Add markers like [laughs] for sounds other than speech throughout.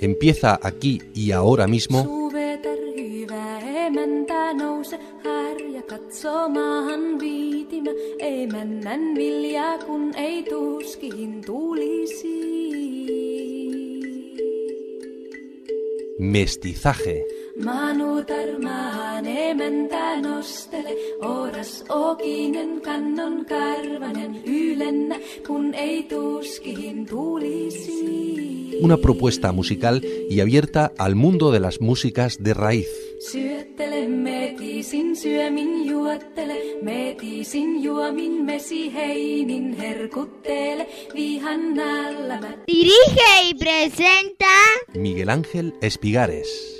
empieza aquí y ahora mismo. Tuskiin tulisi. Mestizaje. Ylennä, kun ei tuskiin tulisi. Una propuesta musical y abierta al mundo de las músicas de raíz. Dirige y presenta Miguel Ángel Espigares.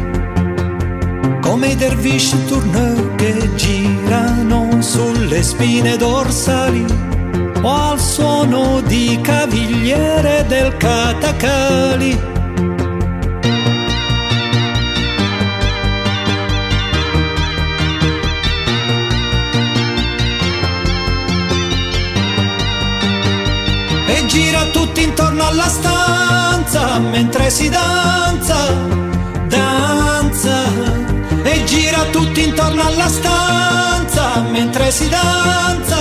come i dervisci tourneur che girano sulle spine dorsali o al suono di cavigliere del catacali. E gira tutti intorno alla stanza mentre si danza. Tutti intorno alla stanza mentre si danza.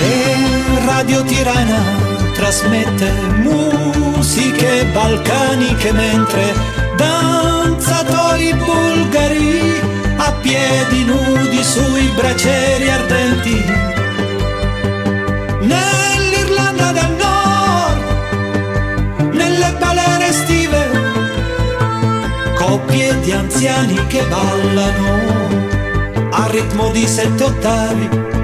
E Radio Tirana trasmette musiche balcaniche mentre danzatori bulgari a piedi nudi sui bracieri ardenti. Nell'Irlanda del Nord, nelle balere estive, coppie di anziani che ballano a ritmo di sette ottavi.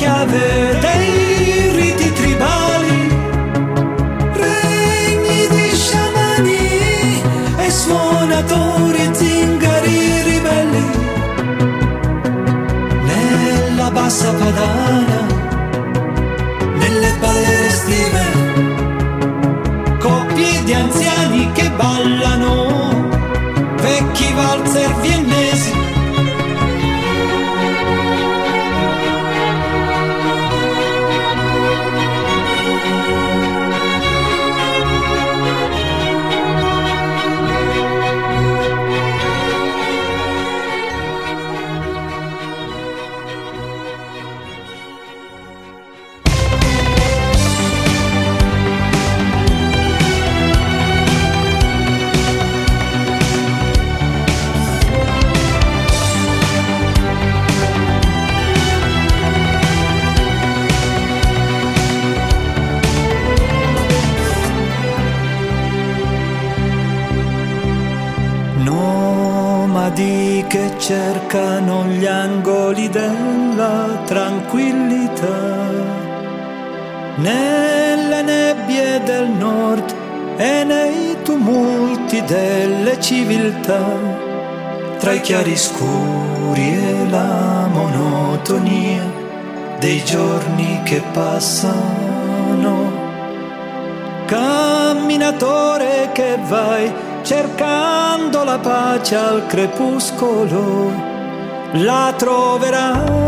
Chiave dei riti tribali. Regni di sciamani e suonatori zingari ribelli nella bassa padana, nelle balere estive, coppie di anziani che ballano, vecchi valzer viennesi. Cercano gli angoli della tranquillità, nelle nebbie del nord e nei tumulti delle civiltà, tra i chiaroscuri e la monotonia dei giorni che passano. Camminatore che vai cercando la pace al crepuscolo, la troverai.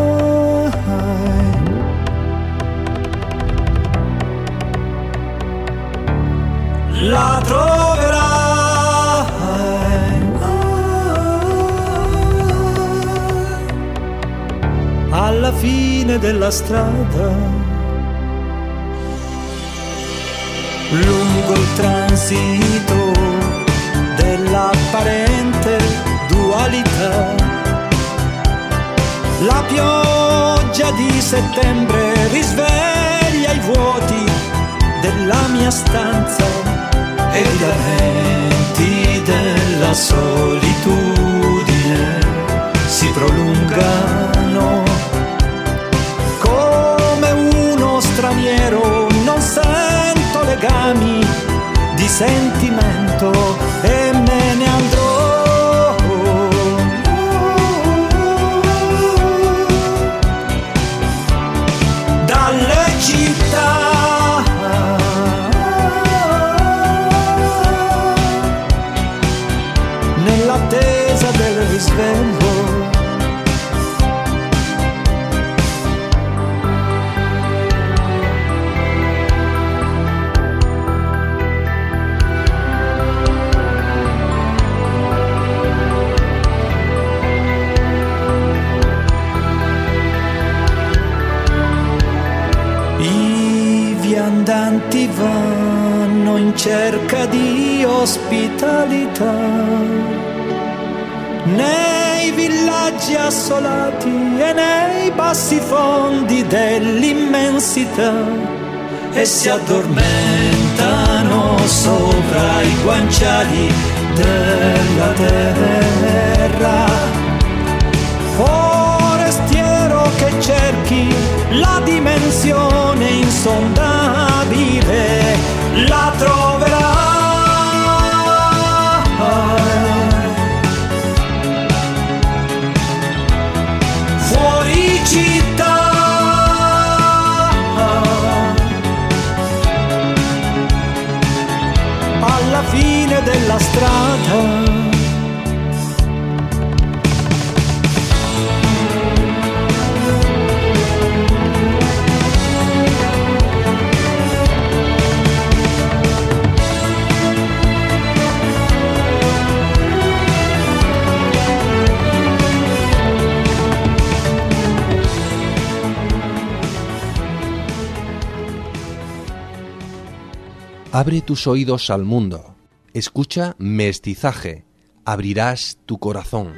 La troverai. Alla fine della strada lungo il transito dell'apparente dualità. La pioggia di settembre risveglia i vuoti della mia stanza e i lamenti della solitudine si prolungano. Come uno straniero non sento legami di sentimento assolati e nei bassi fondi dell'immensità e si addormentano sopra i guanciali della terra. Forestiero che cerchi la dimensione insondabile, Abre tus oídos al mundo. Escucha mestizaje. Abrirás tu corazón.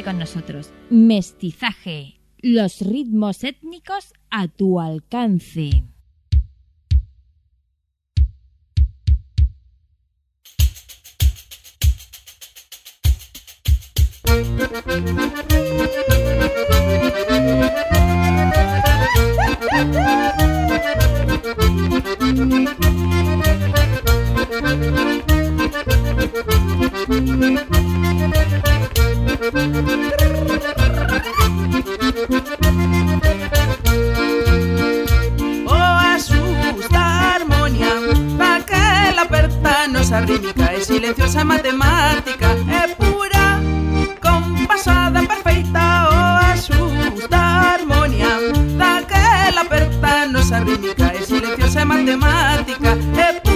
Con nosotros. Mestizaje. Los ritmos étnicos a tu alcance. [laughs] Oh, rítmica es silenciosa matemática, es pura, compasada, perfecta, o oh, asusta armonía. Da que la pertanosa rítmica es silenciosa matemática, es pura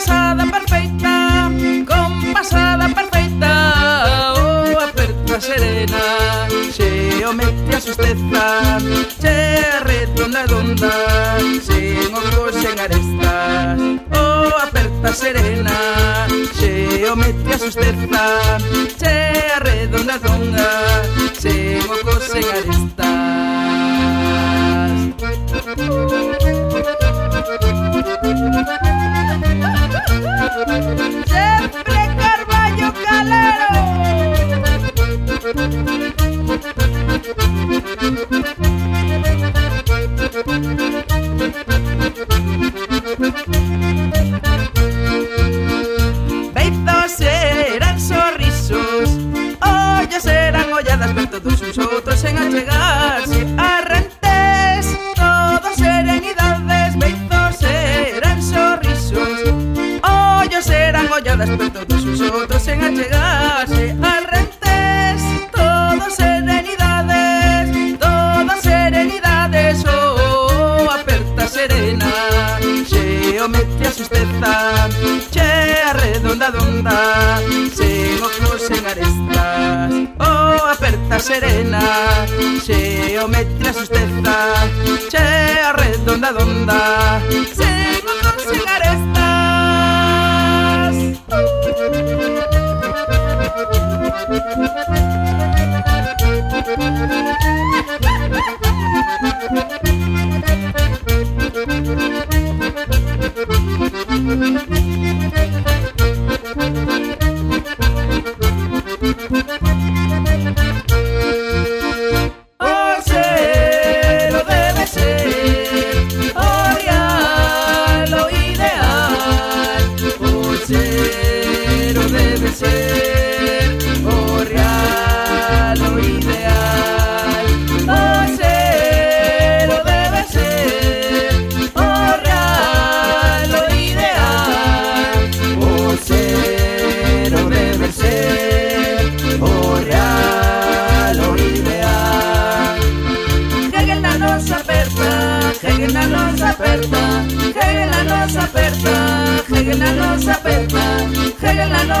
pasada perfecta, compasada perfeita, oh, aperta serena, se omete a susteza, se redonda, redonda, sin ojos, en arestas, oh, aperta serena, se omete a susteza, se redonda, redonda, sin ojos, en arestas. Sempre Carballo Calero alas, pues todos sus otros en allegarse al rentes. Todas serenidades, todas serenidades, oh, oh aperta serena. Se omete a sustenta, che arredonda donda, se mojos en arestas, oh, aperta serena. Se omete a sustenta, che arredonda donda, se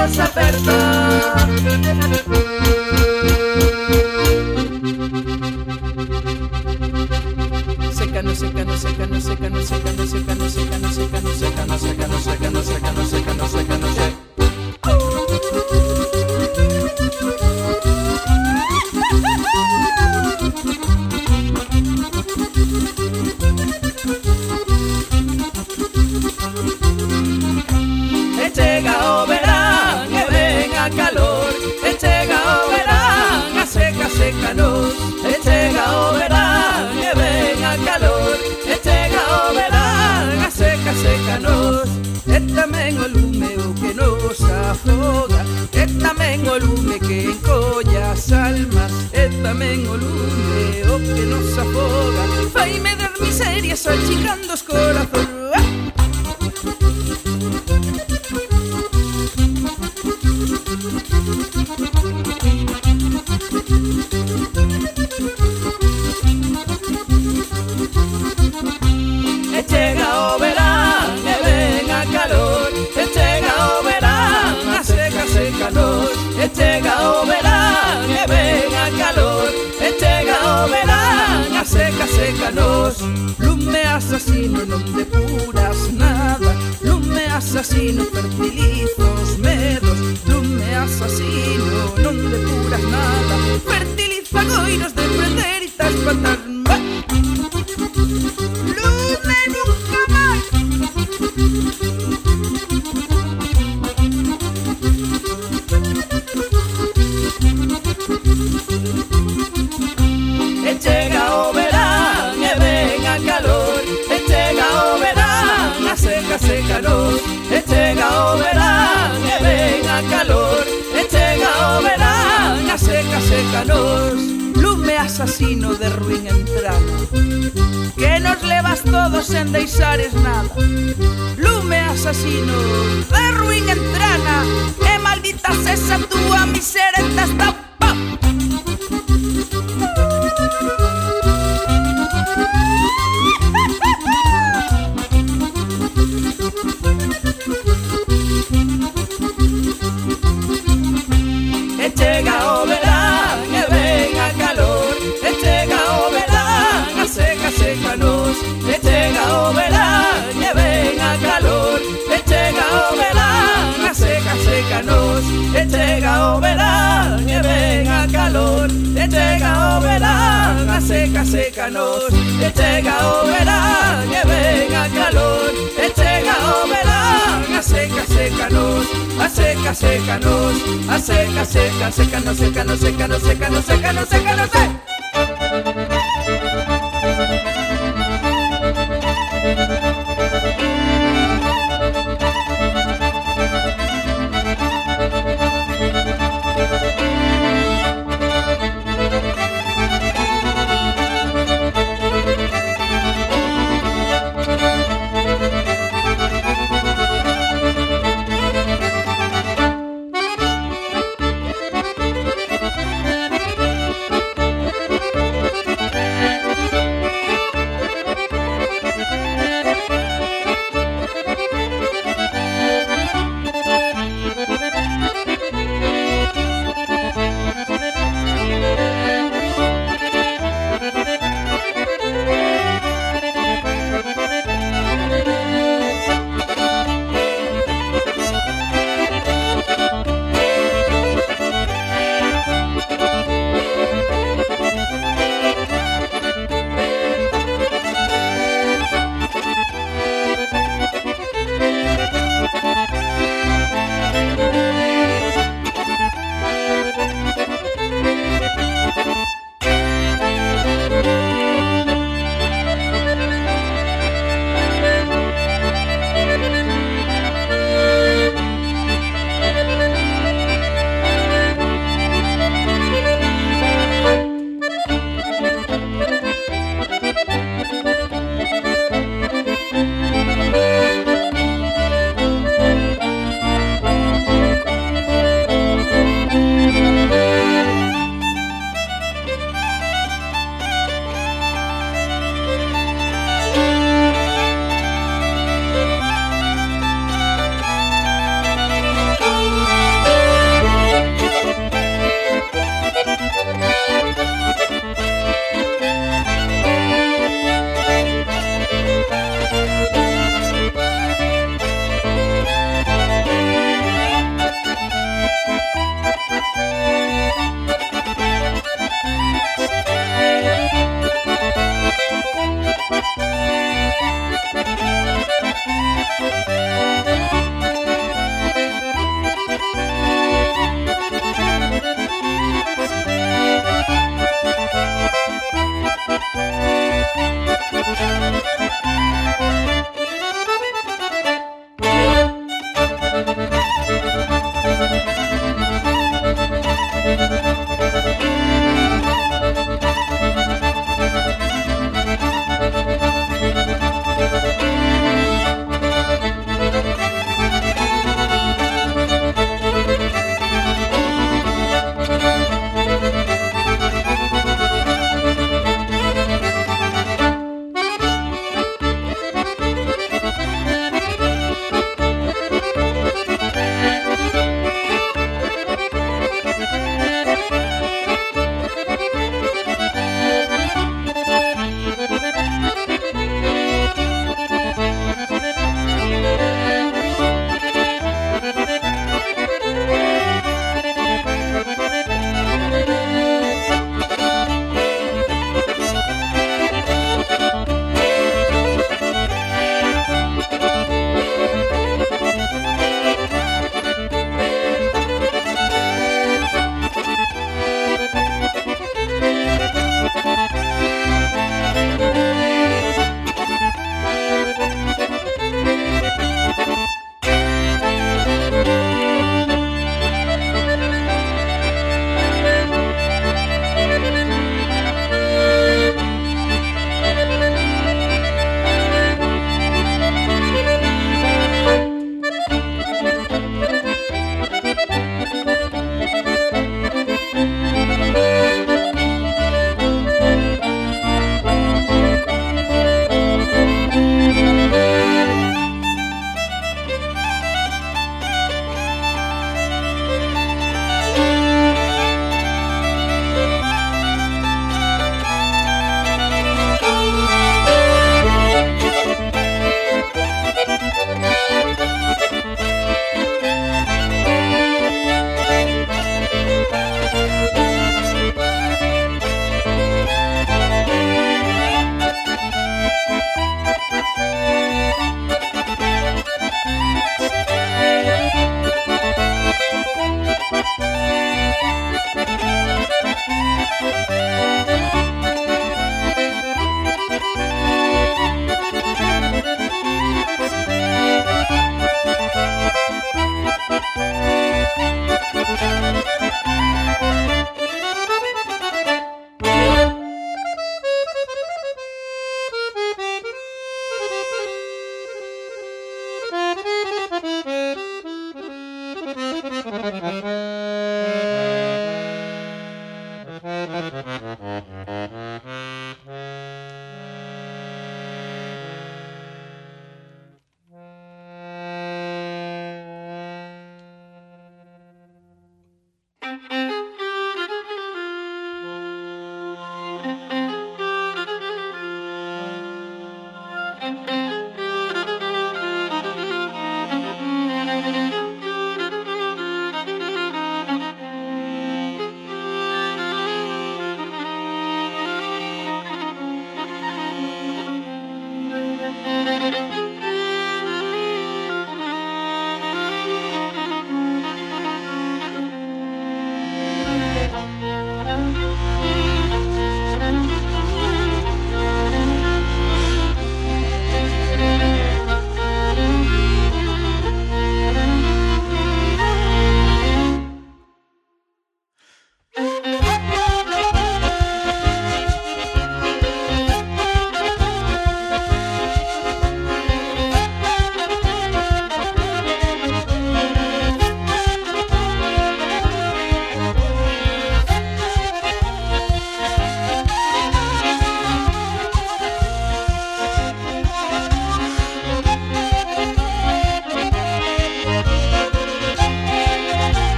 Hegel na nos aperta. Seca no seca no seca no seca no seca tamén o lume que encolla as almas E tamén o lume o que nos afoga. Faime das miserias achicando asasino de ruin entrada Que nos levas todos sen deixares nada. Lume asasino de ruin entrana E maldita esa túa miseria esta seca, sécanos E chega o verán e ven a calor E chega o verán a seca, sécanos A seca, sécanos A seca, seca, sécanos, sécanos, sécanos, sécanos, sécanos, sécanos, eh.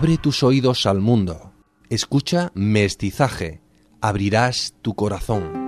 Abre tus oídos al mundo. Escucha mestizaje. Abrirás tu corazón.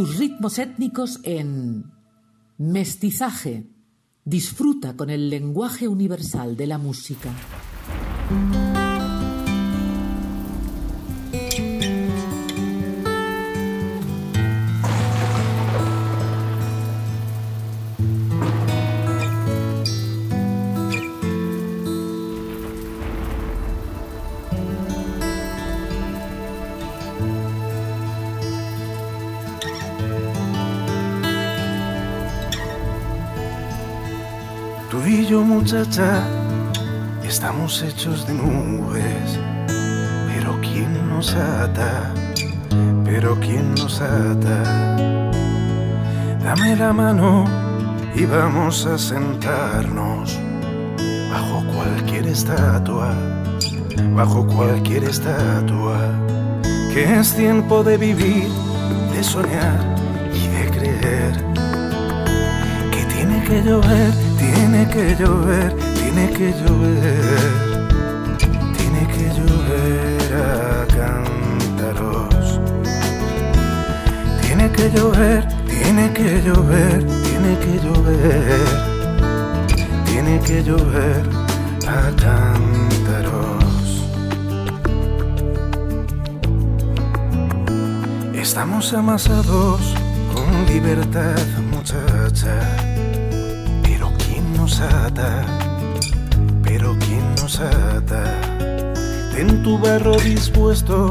Tus ritmos étnicos en mestizaje. Disfruta con el lenguaje universal de la música. Estamos hechos de nubes. Pero ¿quién nos ata? Pero ¿quién nos ata? Dame la mano y vamos a sentarnos bajo cualquier estatua, bajo cualquier estatua. Que es tiempo de vivir, de soñar y de creer tiene que llover, tiene que llover, tiene que llover, tiene que llover a cántaros. Tiene que llover, tiene que llover, tiene que llover, tiene que llover a cántaros. Estamos amasados con libertad, muchacha. Pero ¿quién nos ata? Pero ¿quién nos ata? En tu barro dispuesto,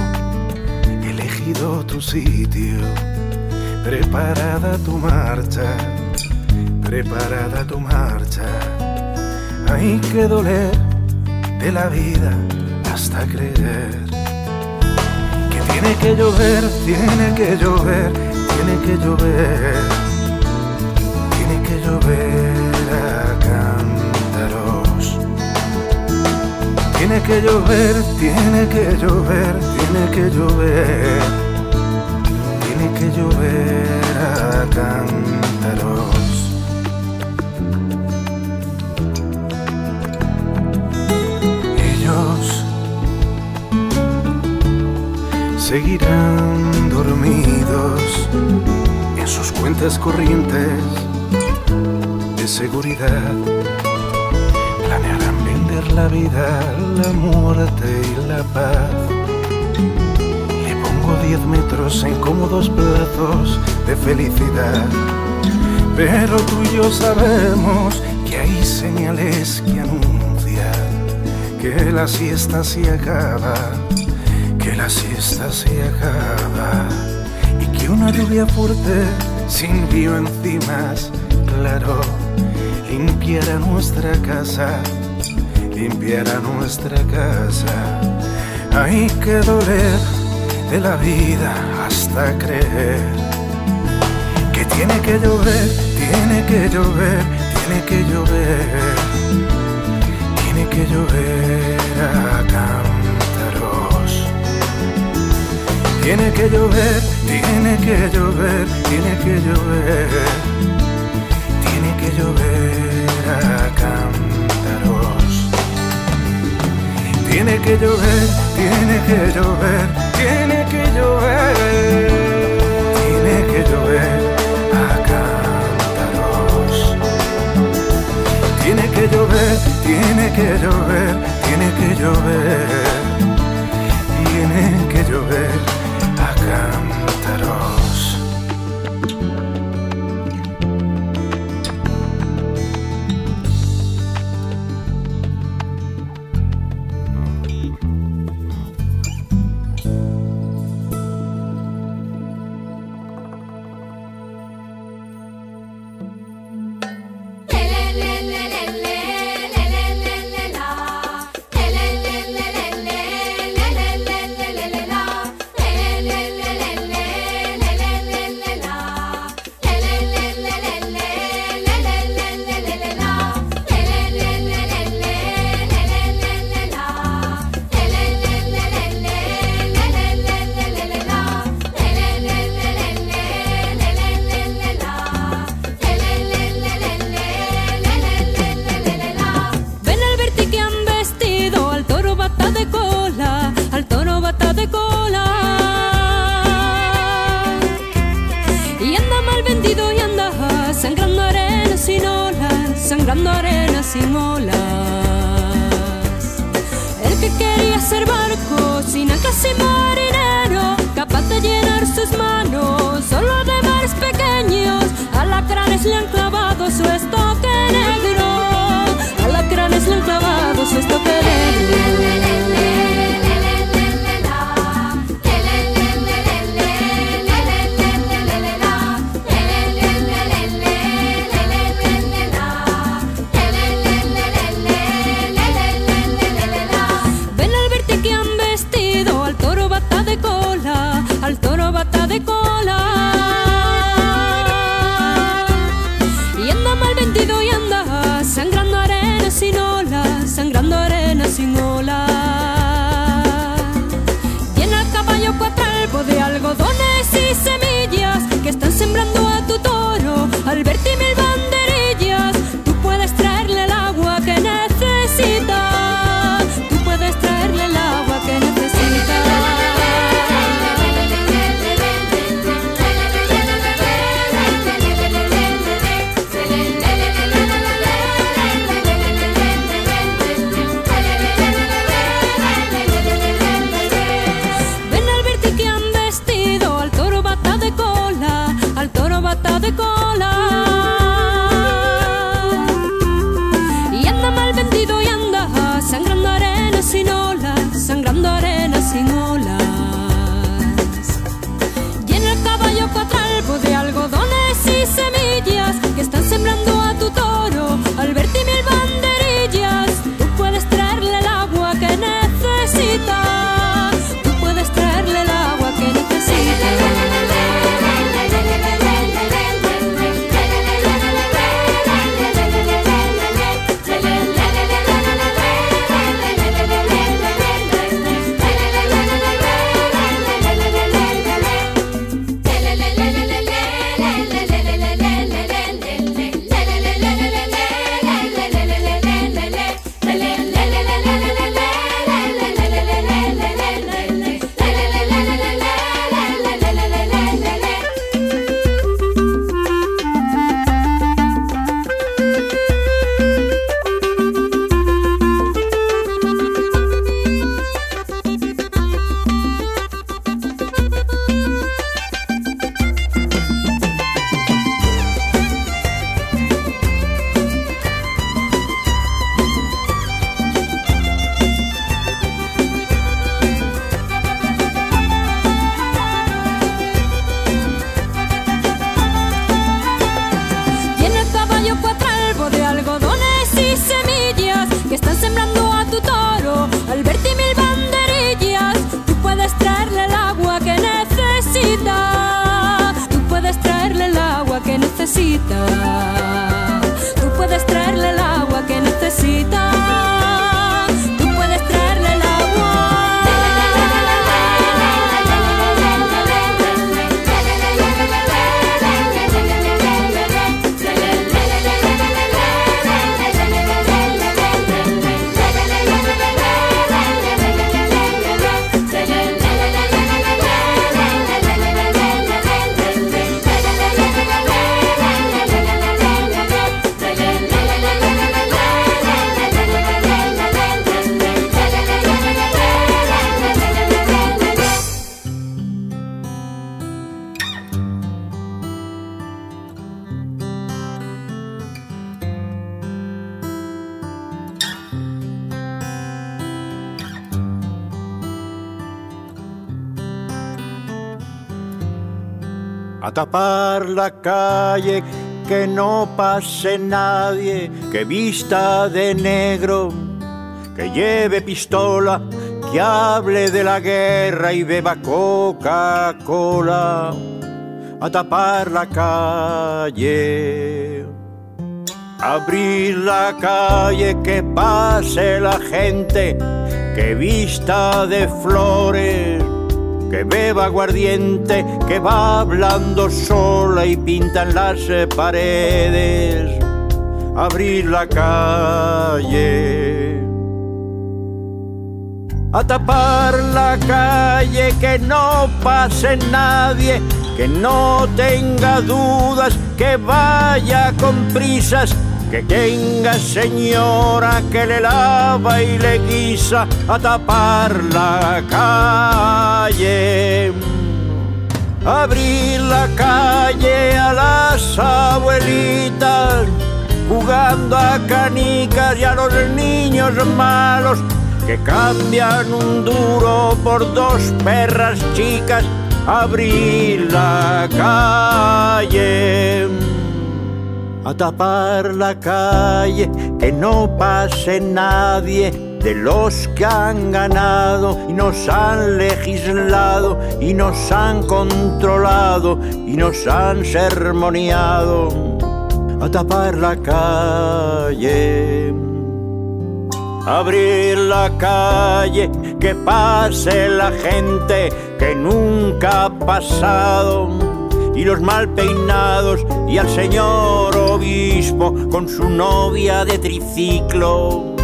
elegido tu sitio. Preparada tu marcha, preparada tu marcha. Hay que doler de la vida hasta creer que tiene que llover, tiene que llover, tiene que llover, tiene que llover Tiene que llover, tiene que llover, tiene que llover, tiene que llover a cántaros. Ellos seguirán dormidos en sus cuentas corrientes de seguridad. Planearán la vida, la muerte y la paz. Le pongo 10 metros en cómodos plazos de felicidad. Pero tú y yo sabemos que hay señales que anuncian que la siesta se acaba que la siesta se acaba y que una lluvia fuerte sin río encimas, claro, limpiará nuestra casa, limpiará nuestra casa. Hay que doler de la vida hasta creer que tiene que llover, tiene que llover, tiene que llover, tiene que llover a cántaros. Tiene que llover, tiene que llover, tiene que llover, tiene que llover a Tiene que llover, tiene que llover, tiene que llover, tiene que llover a cántaros. Tiene que llover, tiene que llover, tiene que llover, tiene que llover vida. a tapar la calle, que no pase nadie, que vista de negro, que lleve pistola, que hable de la guerra y beba Coca-Cola, a tapar la calle. Abrir la calle, que pase la gente, que vista de flores que beba aguardiente, que va hablando sola y pintan las paredes, abrir la calle. A tapar la calle, que no pase nadie, que no tenga dudas, que vaya con prisas que tenga señora que le lava y le guisa a tapar la calle. Abrir la calle a las abuelitas, jugando a canicas y a los niños malos que cambian un duro por dos perras chicas. Abrir la calle a tapar la calle, que no pase nadie de los que han ganado y nos han legislado y nos han controlado y nos han sermoneado a tapar la calle. Abrir la calle, que pase la gente que nunca ha pasado y los mal peinados y al señor obispo con su novia de triciclo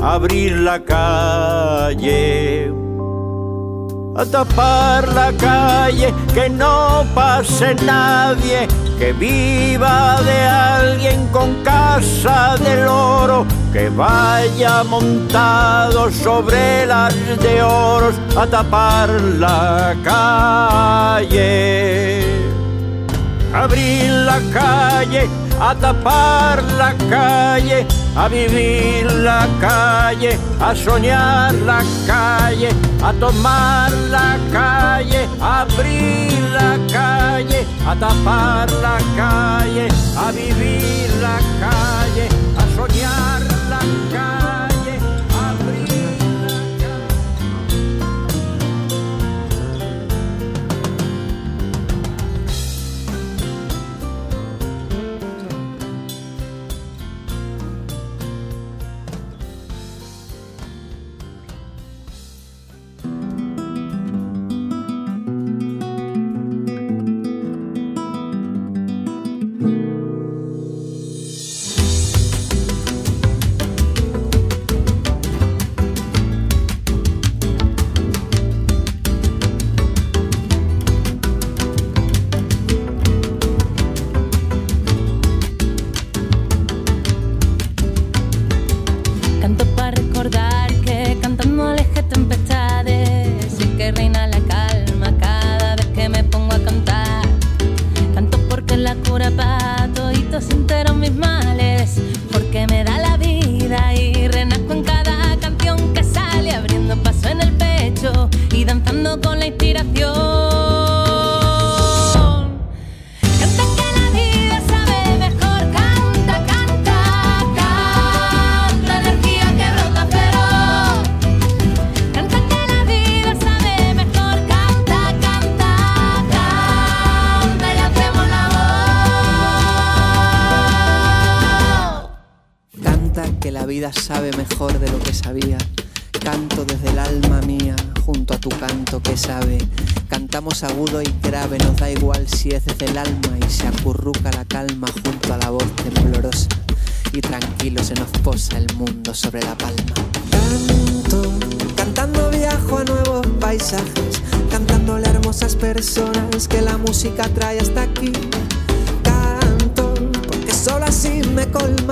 abrir la calle a tapar la calle que no pase nadie que viva de alguien con casa del oro que vaya montado sobre las de oros a tapar la calle abrir la calle, a tapar la calle, a vivir la calle, a soñar la calle, a tomar la calle, a abrir la calle, a tapar la calle, a vivir la calle, a soñar personas que la música trae hasta aquí. Canto, porque solo así me colma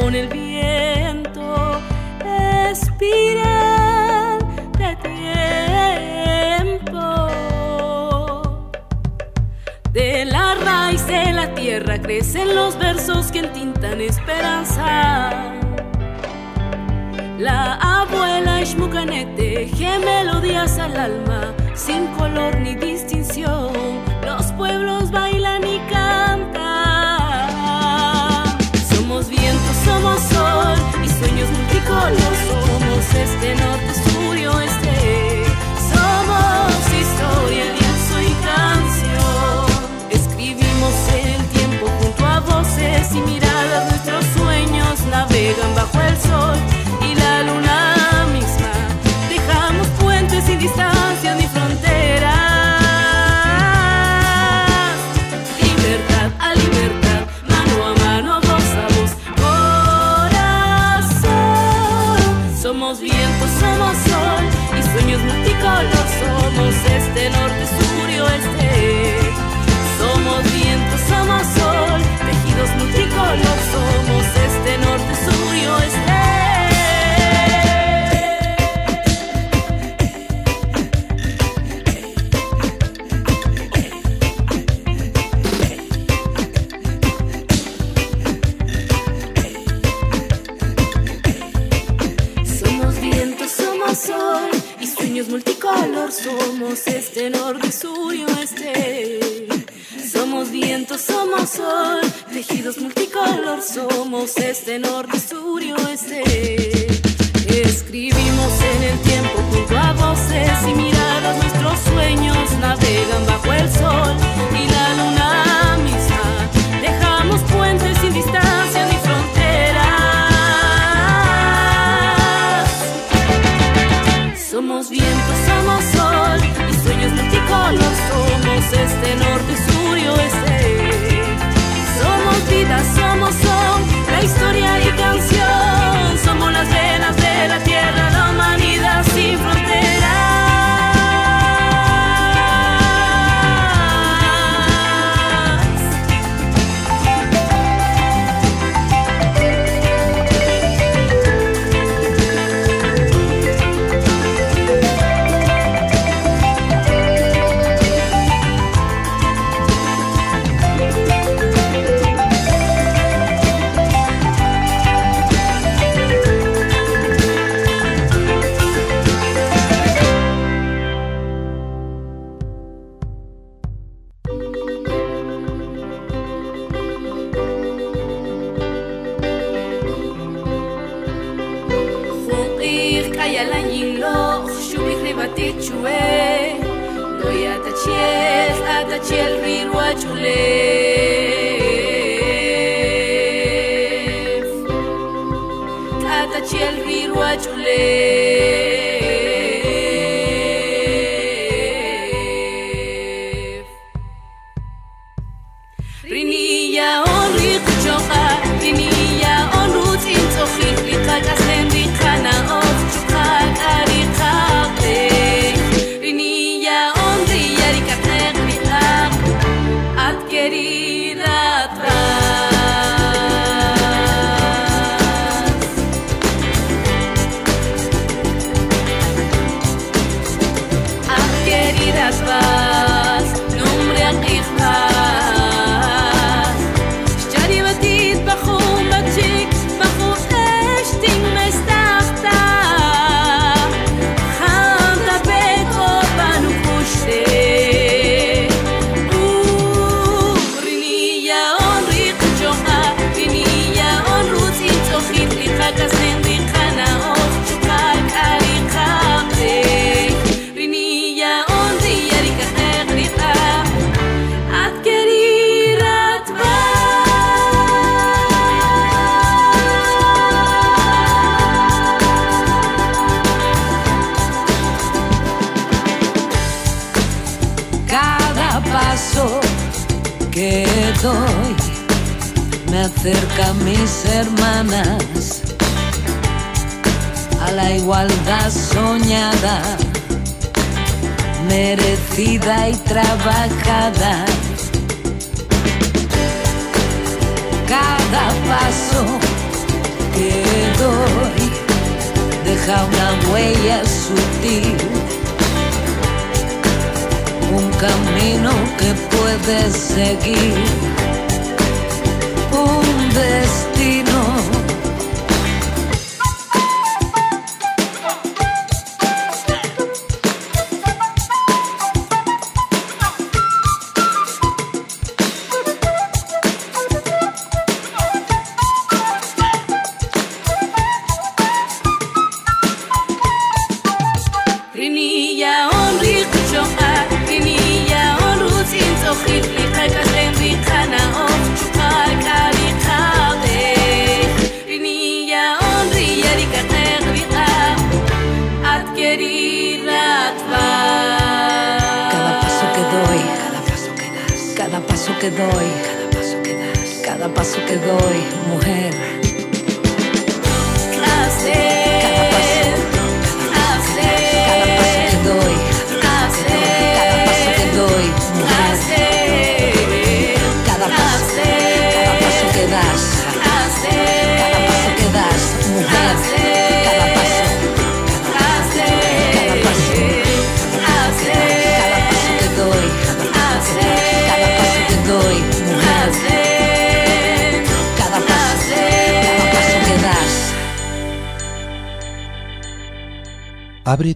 con el viento, espiral de tiempo. De la raíz de la tierra crecen los versos que entintan esperanza. La abuela Shmukanet teje melodías al alma sin color ni distinción. de norte.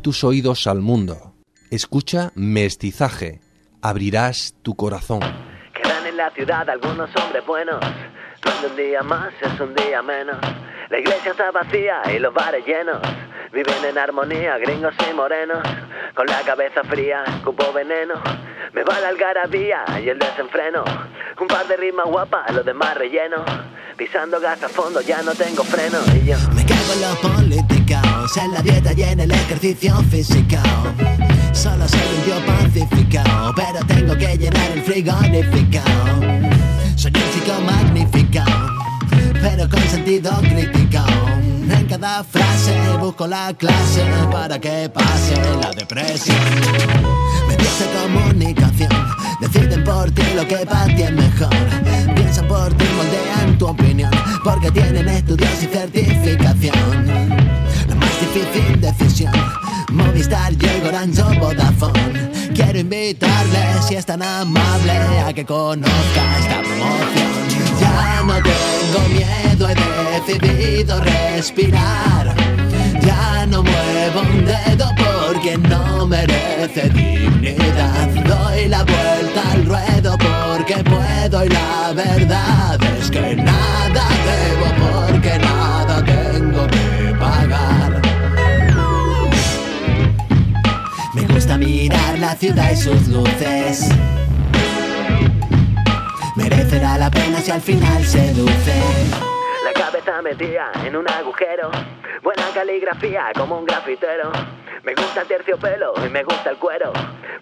Tus oídos al mundo. Escucha Mestizaje. Abrirás tu corazón. Quedan en la ciudad algunos hombres buenos, donde un día más es un día menos. La iglesia está vacía y los bares llenos. Viven en armonía, gringos y morenos. Con la cabeza fría, cupo veneno. Me va la algarabía y el desenfreno. Un par de rimas guapas, los demás relleno. Pisando gas a fondo, ya no tengo freno. Y yo. Me cago en los en la dieta y en el ejercicio físico. Solo soy un tío pero tengo que llenar el frigorífico. Soy un chico magnífico, pero con sentido crítico. En cada frase busco la clase para que pase la depresión. Medios de comunicación deciden por ti lo que para ti es mejor. Piensan por ti, moldean tu opinión, porque tienen estudios y certificación. Movistar, Diego, Orange Vodafone. Quiero invitarle, si es tan amable, a que conozca esta promoción. Ya no tengo miedo, he decidido respirar. Ya no muevo un dedo porque no merece dignidad. Doy la vuelta al ruedo porque puedo y la verdad es que nada debo porque nada tengo que gusta mirar la ciudad y sus luces. Merecerá la pena si al final seduce. La cabeza metida en un agujero. Buena caligrafía como un grafitero. Me gusta el terciopelo y me gusta el cuero.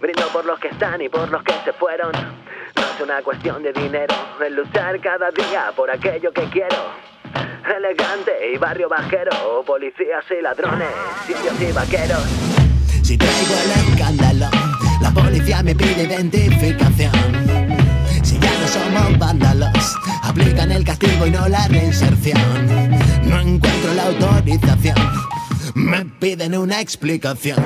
Brindo por los que están y por los que se fueron. No es una cuestión de dinero, es luchar cada día por aquello que quiero. Elegante y barrio bajero, policías y ladrones, sitios y vaqueros. Si traigo el escándalo, la policía me pide identificación. Si ya no somos vándalos, aplican el castigo y no la reinserción. No encuentro la autorización, me piden una explicación.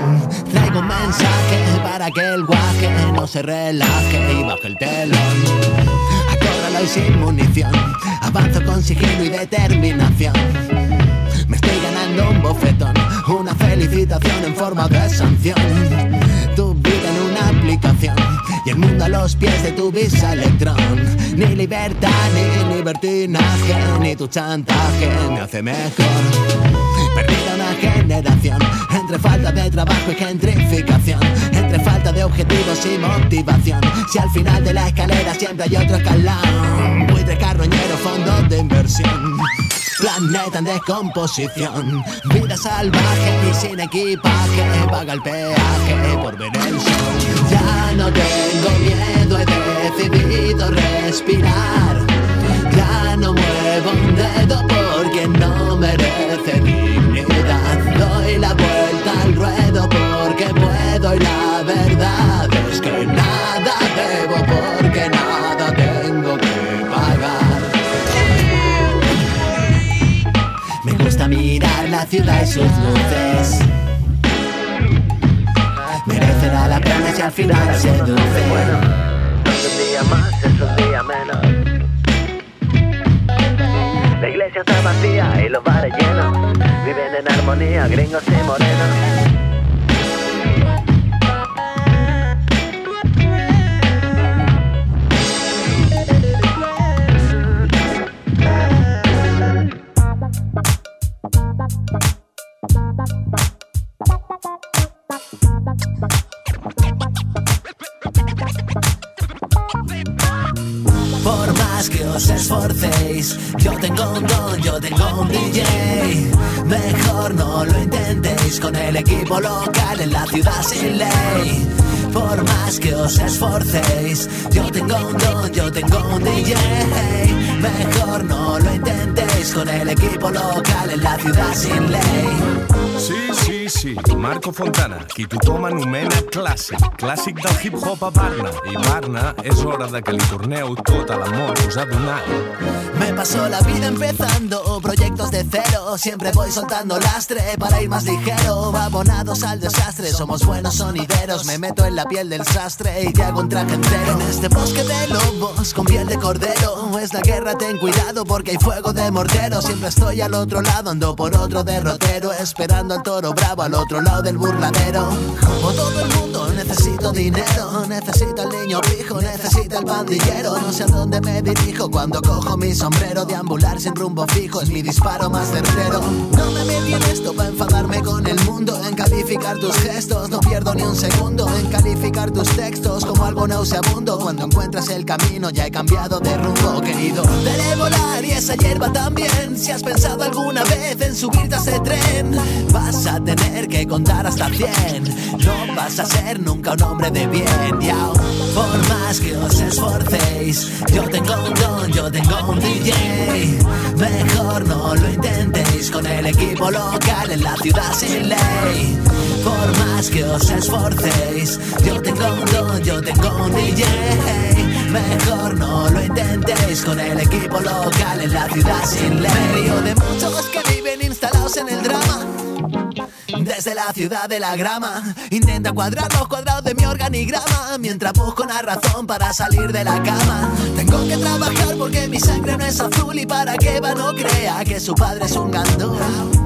Traigo un mensaje para que el guaje no se relaje y baje el telón. Acórralo y sin munición, avanzo con sigilo y determinación. Me estoy ganando un bofetón, una felicitación en forma de sanción. Tu vida en una aplicación y el mundo a los pies de tu visa electrón. Ni libertad, ni libertinaje, ni tu chantaje me hace mejor. Perdida una generación entre falta de trabajo y gentrificación, entre falta de objetivos y motivación. Si al final de la escalera siempre hay otro escalón, buitre carroñero, fondos de inversión. Planeta en descomposición, vida salvaje y sin equipaje, paga el peaje por ver el sol. Ya no tengo miedo, he decidido respirar. Ya no muevo un dedo porque no merece dignidad. Doy la vuelta al ruedo porque puedo y la ciudad y sus luces. Merecerá la pena si al final seduce. No es un día más, es un día menos. La iglesia está vacía y los bares llenos. Viven en armonía, gringos y morenos. Que os esforcéis, yo tengo un don, yo tengo un DJ. Mejor no lo intentéis con el equipo local en la ciudad sin ley. Por más que os esforcéis, yo tengo un don, yo tengo un DJ. Mejor no lo intentéis con el equipo local en la ciudad sin ley. Sí, Marco Fontana, qui tothom anomena clàssic, clàssic del hip-hop a Barna. I Barna és hora de que li torneu tot l'amor que us ha. Me paso la vida empezando proyectos de cero. Siempre voy soltando lastre para ir más ligero. Abonados al desastre, somos buenos sonideros. Me meto en la piel del sastre y te hago un traje entero. En este bosque de lobos con piel de cordero. Es la guerra, ten cuidado porque hay fuego de mortero. Siempre estoy al otro lado, ando por otro derrotero. Esperando al toro bravo al otro lado del burladero. Como todo el mundo, necesito dinero. Necesito al niño pijo, necesito al pandillero. No sé a dónde me dirijo cuando cojo mi sombrero. Deambular sin rumbo fijo es mi disparo más certero. No me metí en esto para enfadarme con el mundo. En calificar tus gestos, no pierdo ni un segundo. En calificar tus textos como algo nauseabundo. Cuando encuentras el camino, ya he cambiado de rumbo, querido. Debe volar y esa hierba también. Si has pensado alguna vez en subirte a ese tren, vas a tener que contar hasta 100. No vas a ser nunca un hombre de bien, ya. Por más que os esforcéis, yo tengo un don, yo tengo un DJ. Mejor no lo intentéis con el equipo local en la ciudad sin ley. Por más que os esforcéis, yo tengo un don, yo tengo un DJ. Mejor no lo intentéis con el equipo local en la ciudad sin ley. Me río de muchos que viven instalados en el drama. Desde la ciudad de la grama Intenta cuadrar los cuadrados de mi organigrama Mientras busco una razón para salir de la cama. Tengo que trabajar porque mi sangre no es azul Y para que va no crea que su padre es un gandul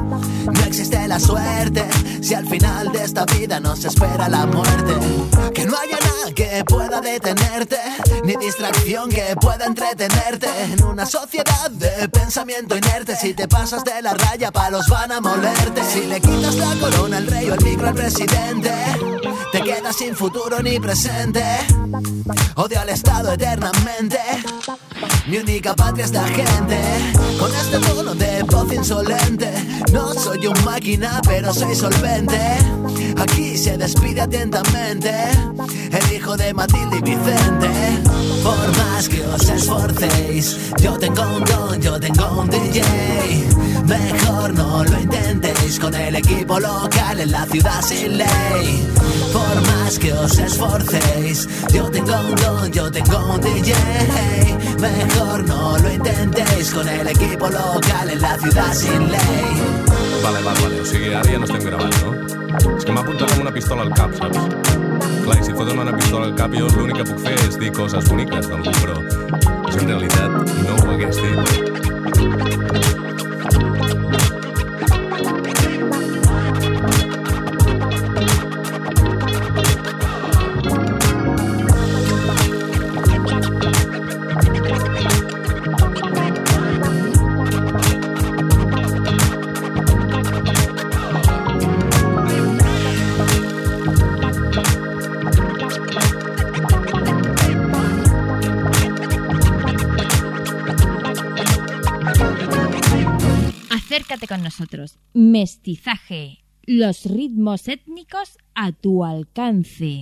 No existe la suerte Si al final de esta vida nos espera la muerte Que no haya nada que pueda detenerte Ni distracción que pueda entretenerte En una sociedad de pensamiento inerte Si te pasas de la raya palos van a molerte Si le quitas la corona al rey o el micro al presidente te quedas sin futuro ni presente. Odio al Estado eternamente. Mi única patria es la gente. Con este tono de voz insolente. No soy un máquina, pero soy solvente. Aquí se despide atentamente. El hijo de Matilde y Vicente. Por más que os esforcéis, yo tengo un don, yo tengo un DJ. Mejor no lo intentéis con el equipo local en la ciudad sin ley. Por más que os esforcéis, yo tengo un don, yo tengo un DJ. Mejor no lo intentéis con el equipo local en la ciudad sin ley. Vale, vale, vale. O sigui, ara ja no estem gravant, no? És que m'ha apuntat amb una pistola al cap, saps? Clar, i si foten una pistola al cap, jo l'únic que puc fer és dir coses boniques d'algú, però jo en realitat no ho hagués dit. Acércate con nosotros. Mestizaje. Los ritmos étnicos a tu alcance.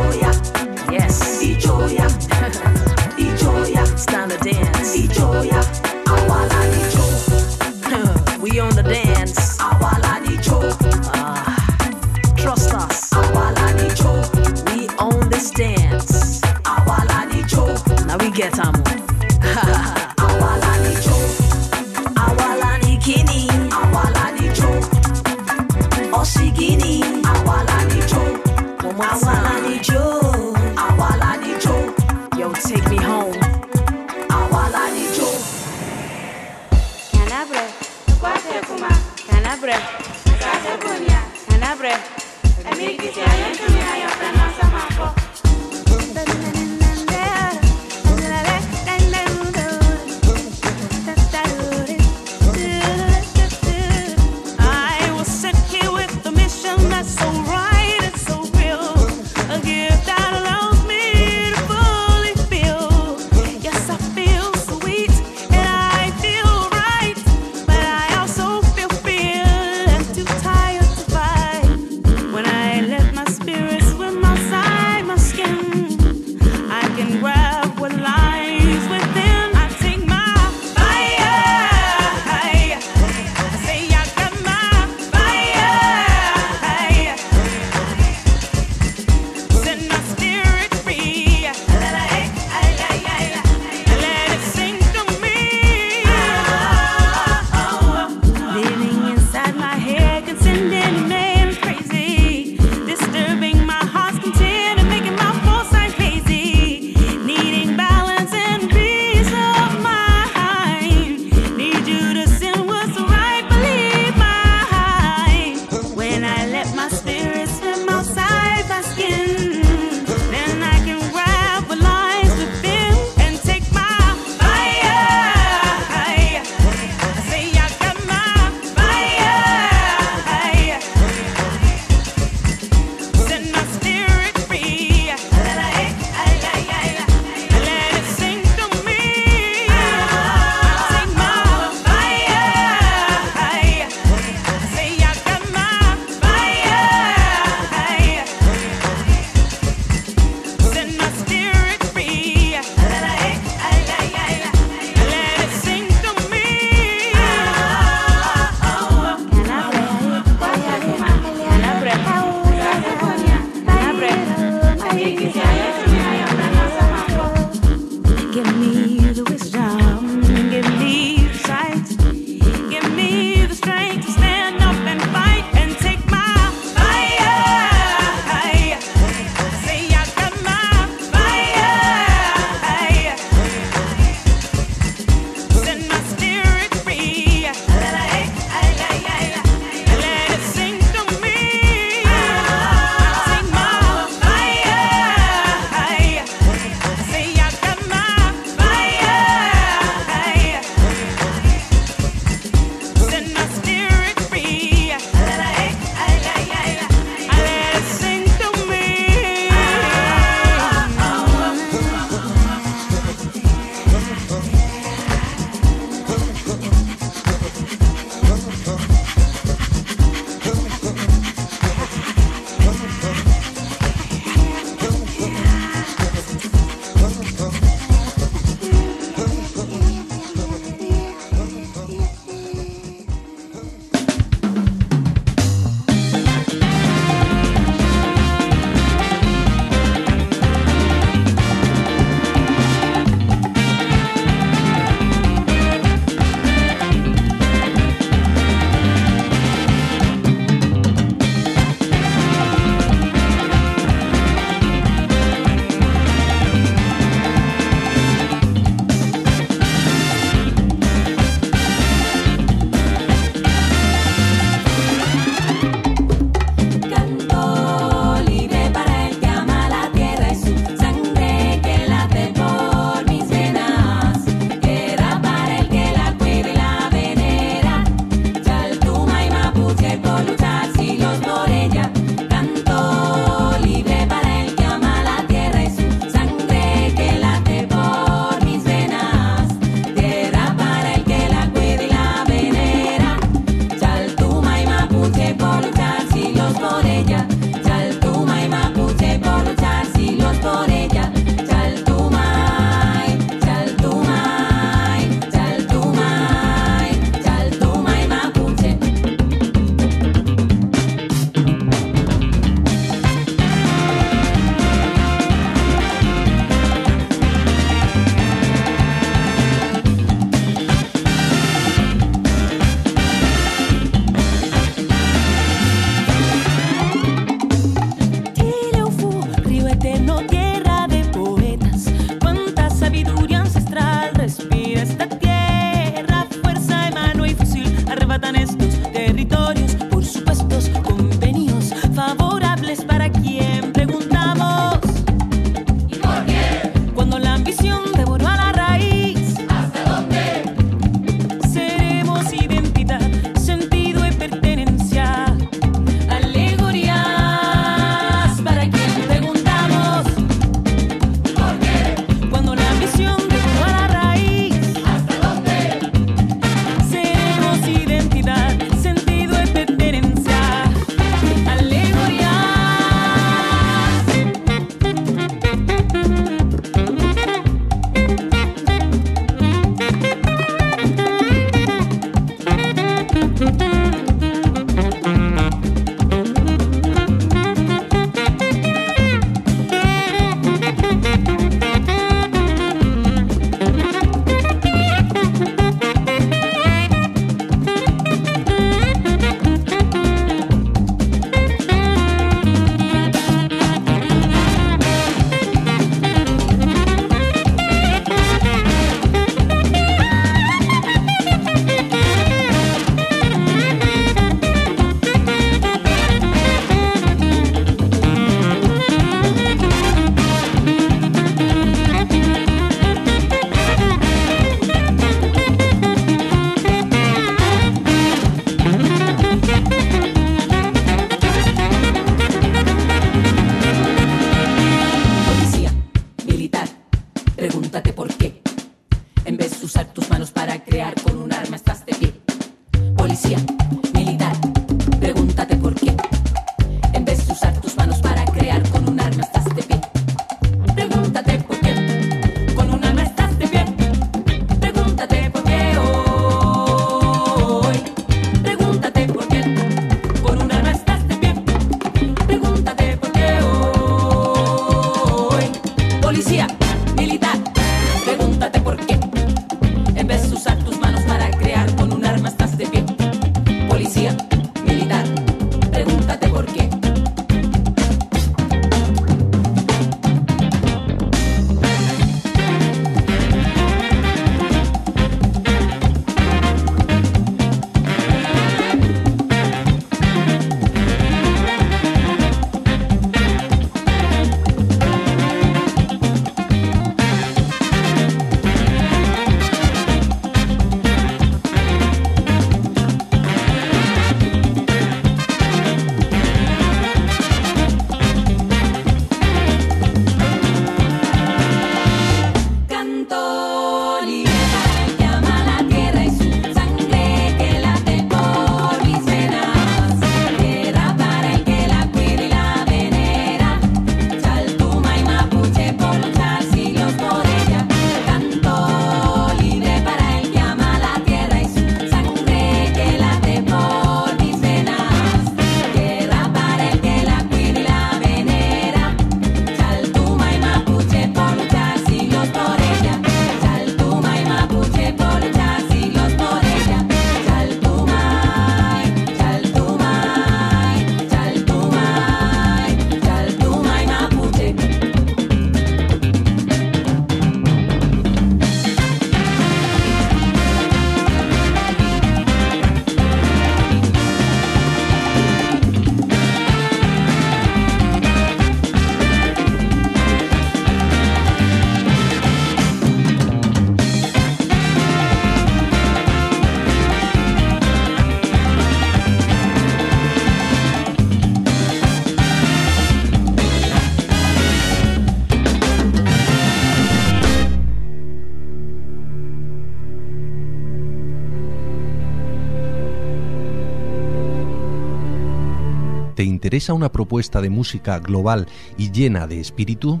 interesa una propuesta de música global y llena de espíritu?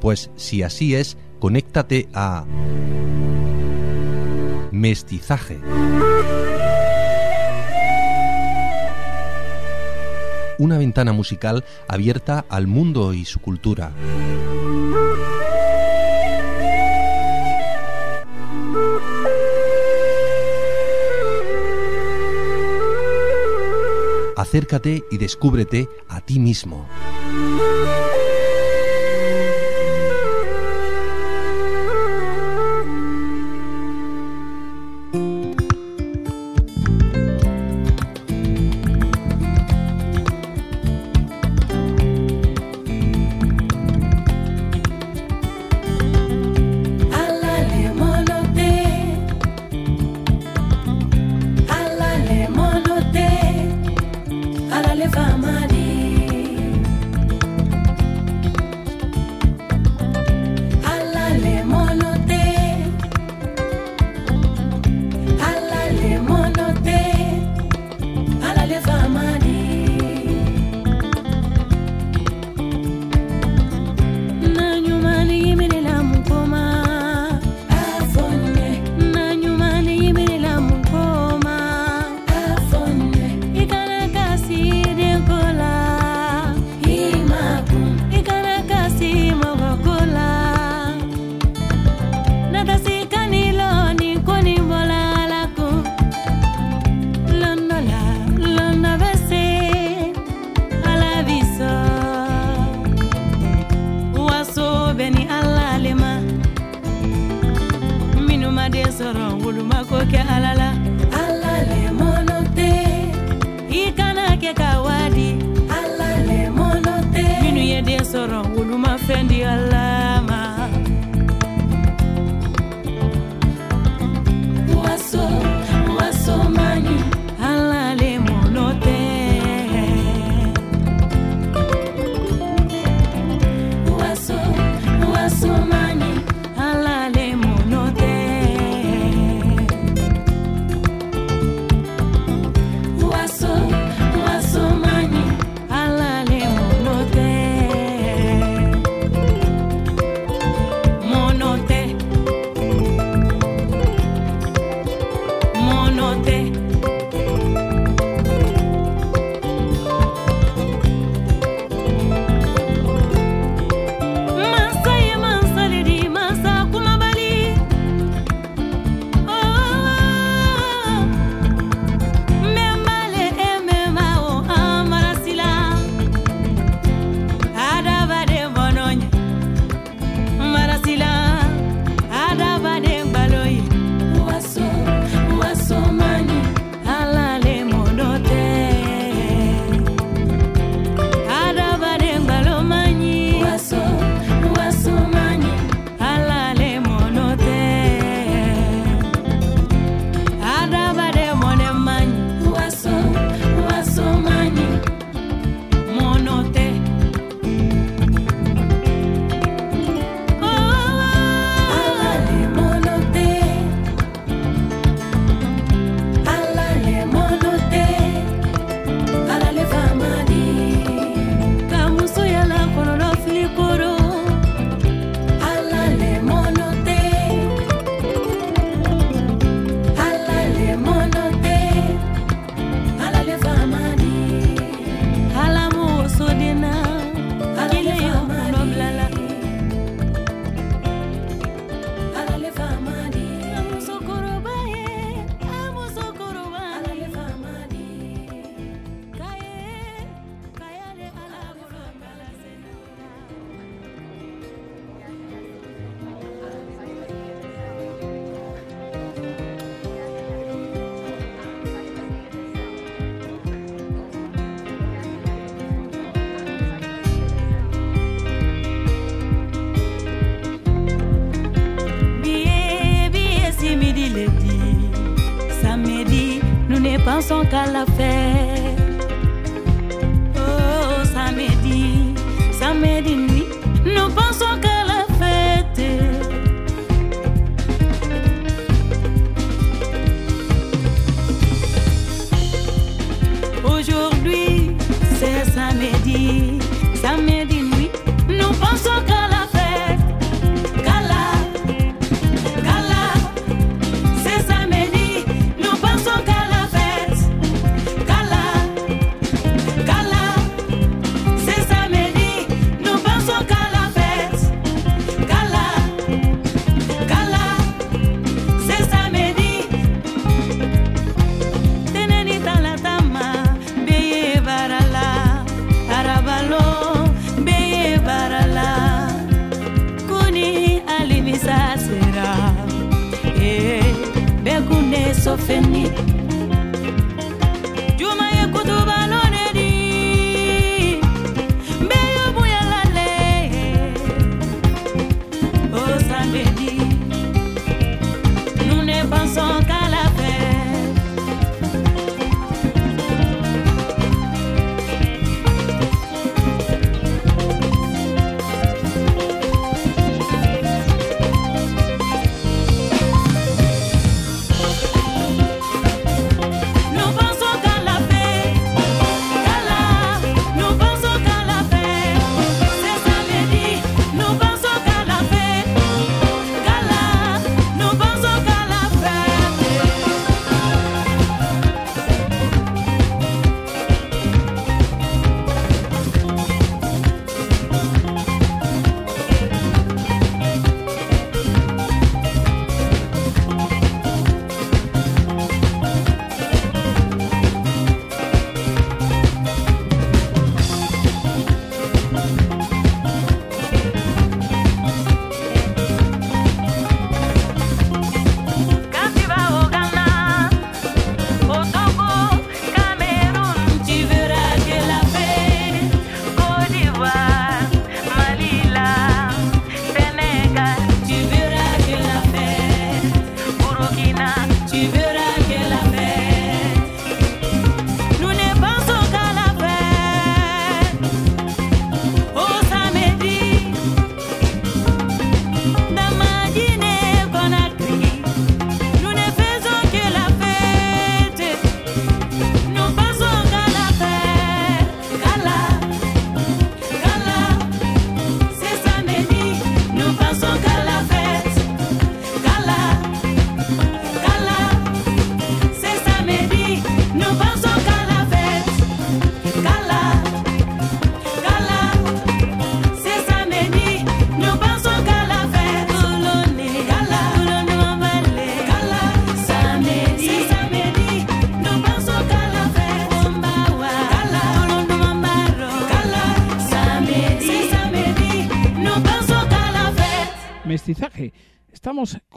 Pues si así es, conéctate a Mestizaje. Una ventana musical abierta al mundo y su cultura acércate y descúbrete a ti mismo. la fête. Oh, samedi, samedi nuit, nous pensons qu'à la fête. Aujourd'hui, c'est samedi, samedi nuit, nous pensons qu'à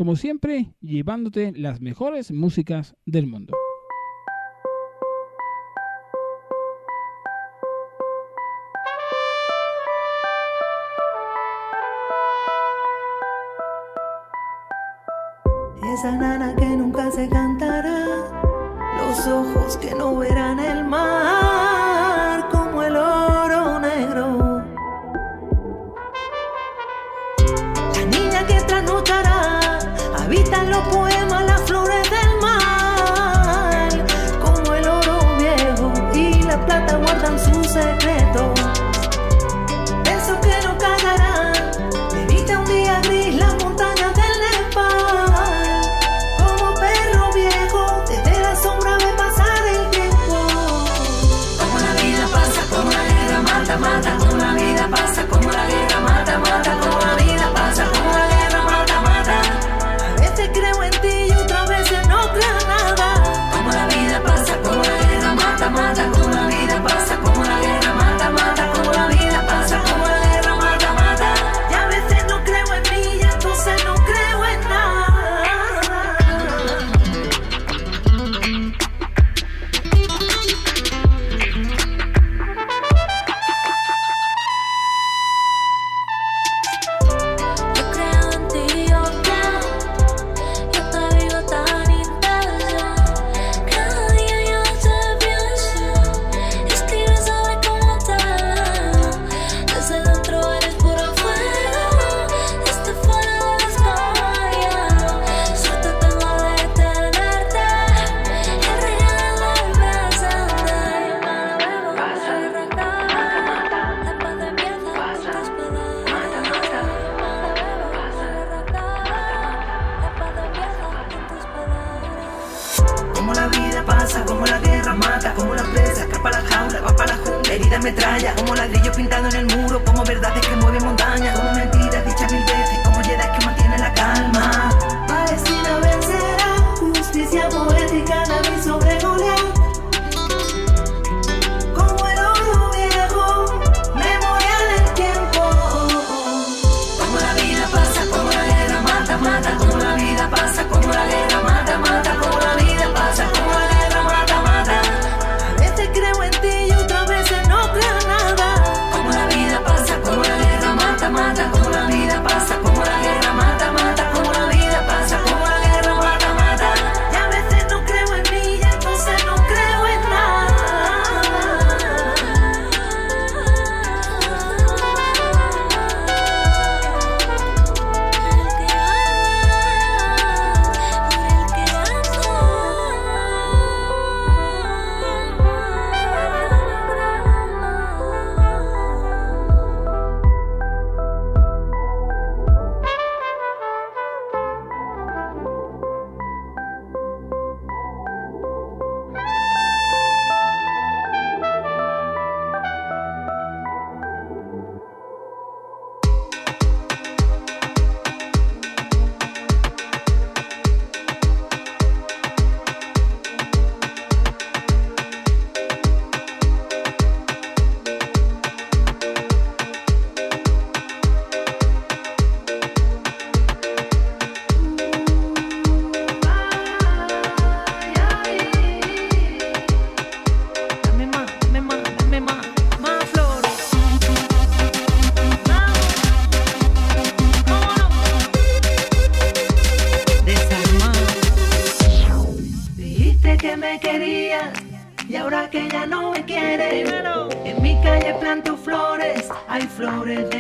como siempre, llevándote las mejores músicas del mundo.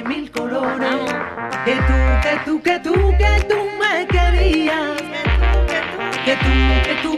mil colores. Que tú, que tú, que tú, que tú me querías. Que tú, que tú.